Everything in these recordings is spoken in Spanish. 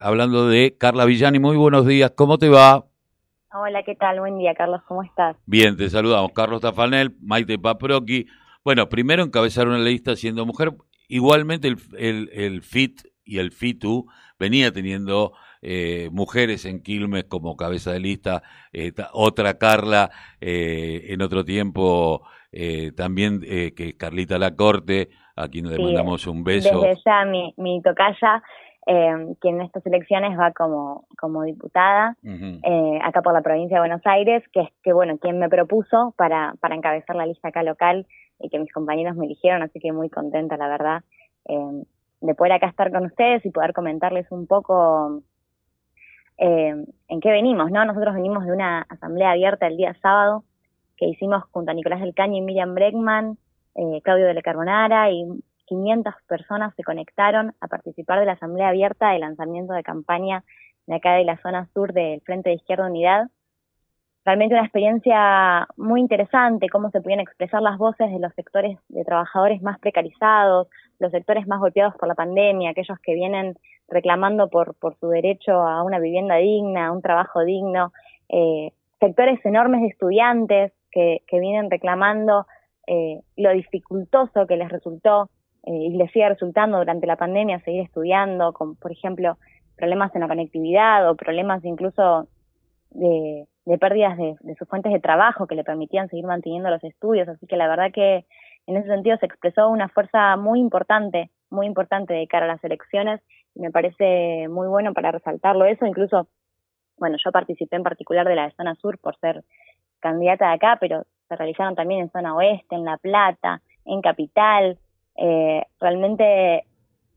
hablando de Carla Villani. Muy buenos días, ¿cómo te va? Hola, ¿qué tal? Buen día, Carlos, ¿cómo estás? Bien, te saludamos. Carlos Tafanel, Maite Paproqui. Bueno, primero encabezar una lista siendo mujer. Igualmente el, el, FIT y el FITU venía teniendo eh, mujeres en Quilmes como cabeza de lista, eh, otra Carla eh, en otro tiempo también que Carlita Lacorte, a quien le mandamos un beso. Desde ya mi, mi tocaya eh, que en estas elecciones va como, como diputada eh, acá por la provincia de Buenos Aires, que es que, bueno, quien me propuso para, para encabezar la lista acá local y que mis compañeros me eligieron, así que muy contenta, la verdad, eh, de poder acá estar con ustedes y poder comentarles un poco eh, en qué venimos, ¿no? Nosotros venimos de una asamblea abierta el día sábado que hicimos junto a Nicolás del Caño y Miriam Bregman, eh, Claudio de la Carbonara y 500 personas se conectaron a participar de la asamblea abierta de lanzamiento de campaña de acá de la zona sur del Frente de Izquierda Unidad. Realmente una experiencia muy interesante, cómo se podían expresar las voces de los sectores de trabajadores más precarizados, los sectores más golpeados por la pandemia, aquellos que vienen reclamando por, por su derecho a una vivienda digna, a un trabajo digno, eh, sectores enormes de estudiantes que, que vienen reclamando eh, lo dificultoso que les resultó eh, y les sigue resultando durante la pandemia seguir estudiando, con, por ejemplo, problemas en la conectividad o problemas incluso de, pérdidas de, sus fuentes de trabajo que le permitían seguir manteniendo los estudios. Así que la verdad que en ese sentido se expresó una fuerza muy importante, muy importante de cara a las elecciones y me parece muy bueno para resaltarlo eso. Incluso, bueno, yo participé en particular de la zona sur por ser candidata de acá, pero se realizaron también en zona oeste, en La Plata, en Capital, eh, realmente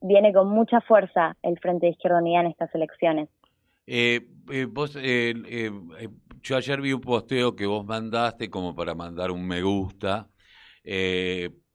viene con mucha fuerza el Frente de Izquierda Unida en estas elecciones. Eh, eh, vos, yo ayer vi un posteo que vos mandaste como para mandar un me gusta,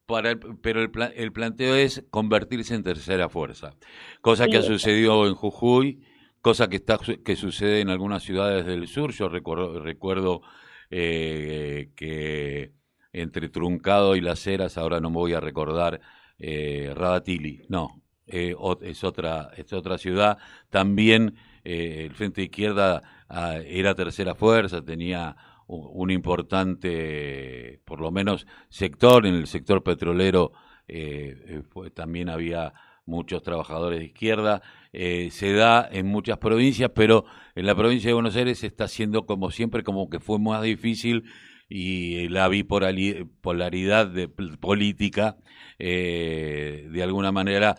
para pero el, el, planteo es convertirse en tercera fuerza, cosa que ha sucedido en Jujuy, cosa que, está, que sucede en algunas ciudades del sur. Yo recuerdo, recuerdo que entre Truncado y Las Heras, ahora no me voy a recordar, eh, Radatili, no, eh, es, otra, es otra ciudad. También eh, el Frente Izquierda ah, era tercera fuerza, tenía un, importante, por lo menos, sector, en el sector petrolero eh, también había muchos trabajadores de izquierda. se da en muchas provincias, pero en la provincia de Buenos Aires está siendo como siempre, como que fue más difícil y la bipolaridad de, política eh, de alguna manera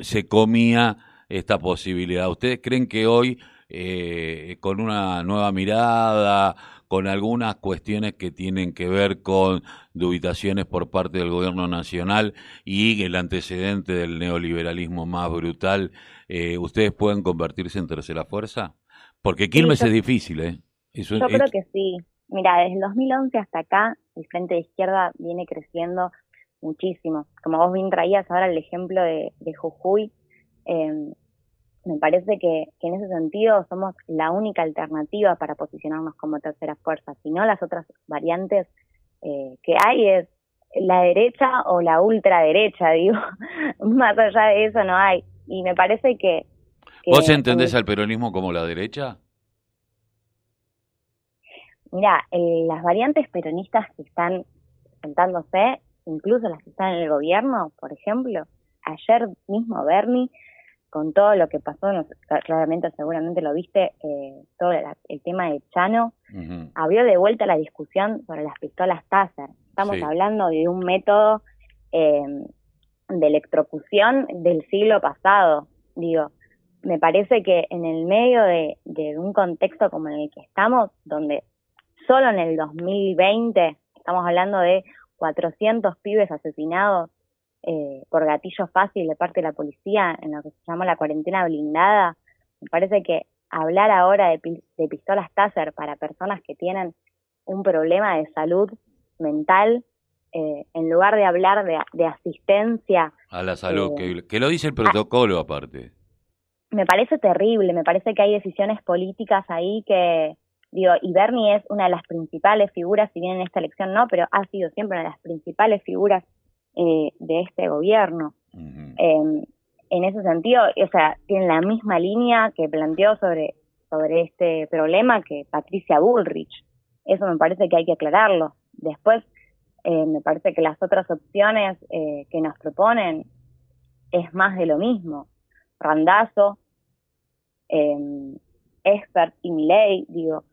se comía esta posibilidad. ¿Ustedes creen que hoy, eh, con una nueva mirada, con algunas cuestiones que tienen que ver con dubitaciones por parte del gobierno nacional y el antecedente del neoliberalismo más brutal, eh, ustedes pueden convertirse en tercera fuerza? Porque Quilmes es difícil, ¿eh? yo creo que sí. Mira, desde el 2011 hasta acá, el Frente de Izquierda viene creciendo muchísimo. Como vos bien traías ahora el ejemplo de, Jujuy, em, me parece que, en ese sentido somos la única alternativa para posicionarnos como tercera fuerza. Si no, las otras variantes eh, que hay es la derecha o la ultraderecha, digo. Más allá de eso no hay. Y me parece que... ¿Vos entendés al peronismo como la derecha? Mira, las variantes peronistas que están presentándose, incluso las que están en el gobierno, por ejemplo, ayer mismo Bernie, con todo lo que pasó, claramente seguramente lo viste, eh, todo el tema de Chano, abrió de vuelta la discusión sobre las pistolas Taser. Estamos hablando de un método eh, de electrocución del siglo pasado. Digo, me parece que en el medio de, de un contexto como en el que estamos, donde solo en el 2020 estamos hablando de 400 pibes asesinados eh, por gatillo fácil de parte de la policía en lo que se llama la cuarentena blindada. Me parece que hablar ahora de, pistolas Taser para personas que tienen un problema de salud mental, eh, en lugar de hablar de, asistencia. A la salud, eh, que, lo dice el protocolo aparte. Me parece terrible, me parece que hay decisiones políticas ahí que, Digo, y Bernie es una de las principales figuras, si bien en esta elección no, pero ha sido siempre una de las principales figuras eh, de este gobierno. Em, en ese sentido, o sea, tiene la misma línea que planteó sobre, sobre este problema que Patricia Bullrich. Eso me parece que hay que aclararlo. Después, eh, me parece que las otras opciones eh, que nos proponen es más de lo mismo. Randazo, eh, Expert y Miley, digo,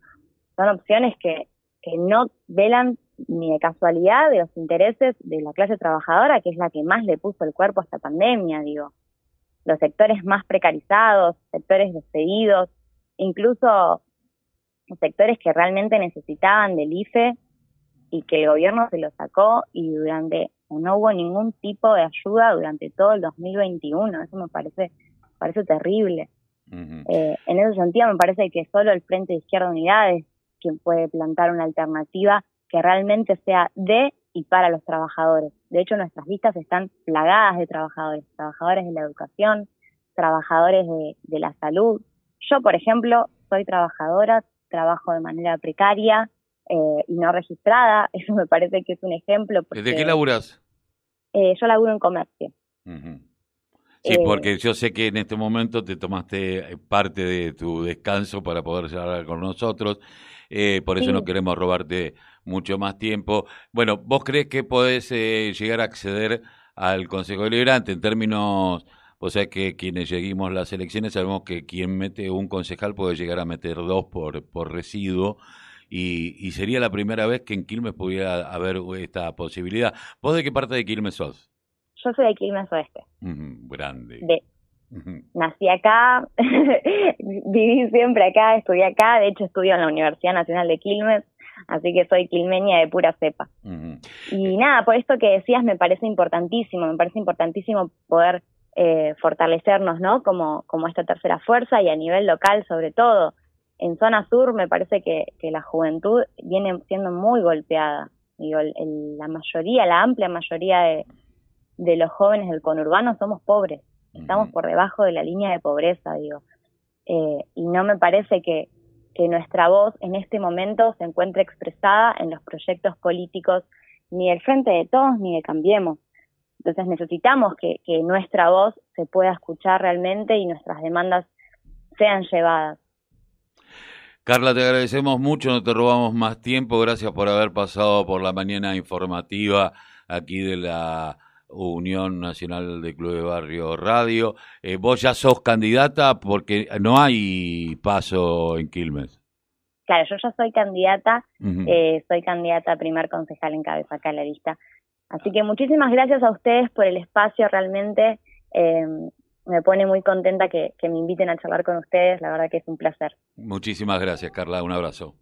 son opciones que, que no velan ni de casualidad de los intereses de la clase trabajadora, que es la que más le puso el cuerpo a esta pandemia, digo. Los sectores más precarizados, sectores despedidos, incluso sectores que realmente necesitaban del IFE y que el gobierno se lo sacó y durante no hubo ningún tipo de ayuda durante todo el 2021. Eso me parece parece terrible. eh, en ese sentido, me parece que solo el Frente de Izquierda Unidad es quien puede plantar una alternativa que realmente sea de y para los trabajadores. De hecho, nuestras listas están plagadas de trabajadores, trabajadores de la educación, trabajadores de, de la salud. Yo, por ejemplo, soy trabajadora, trabajo de manera precaria eh, y no registrada. Eso me parece que es un ejemplo. Porque, ¿De qué laburas? Eh, yo laburo en comercio. Sí, eh, porque yo sé que en este momento te tomaste parte de tu descanso para poder hablar con nosotros. Eh, por eso no queremos robarte mucho más tiempo. Bueno, ¿vos crees que podés eh, llegar a acceder al Consejo Deliberante en términos, o sea que quienes seguimos las elecciones sabemos que quien mete un concejal puede llegar a meter dos por, por residuo y, y sería la primera vez que en Quilmes pudiera haber esta posibilidad. ¿Vos de qué parte de Quilmes sos? Yo soy de Quilmes Oeste. grande. De, Nací acá, viví siempre acá, estudié acá, de hecho estudio en la Universidad Nacional de Quilmes, así que soy quilmeña de pura cepa. Y nada, por esto que decías me parece importantísimo, me parece importantísimo poder eh, fortalecernos, ¿no? Como, como esta tercera fuerza y a nivel local sobre todo. En zona sur me parece que, que la juventud viene siendo muy golpeada. Digo, el, la mayoría, la amplia mayoría de, de los jóvenes del conurbano somos pobres estamos por debajo de la línea de pobreza, digo. Eh, y no me parece que, que nuestra voz en este momento se encuentre expresada en los proyectos políticos ni del Frente de Todos ni de Cambiemos. Entonces necesitamos que, que nuestra voz se pueda escuchar realmente y nuestras demandas sean llevadas. Carla, te agradecemos mucho, no te robamos más tiempo, gracias por haber pasado por la mañana informativa aquí de la Unión Nacional de Club de Barrio Radio. Eh, vos ya sos candidata porque no hay paso en Quilmes. Claro, yo ya soy candidata, eh, soy candidata a primer concejal en cabeza acá en la lista. Así que muchísimas gracias a ustedes por el espacio, realmente eh, me pone muy contenta que, que me inviten a charlar con ustedes, la verdad que es un placer. Muchísimas gracias, Carla, un abrazo.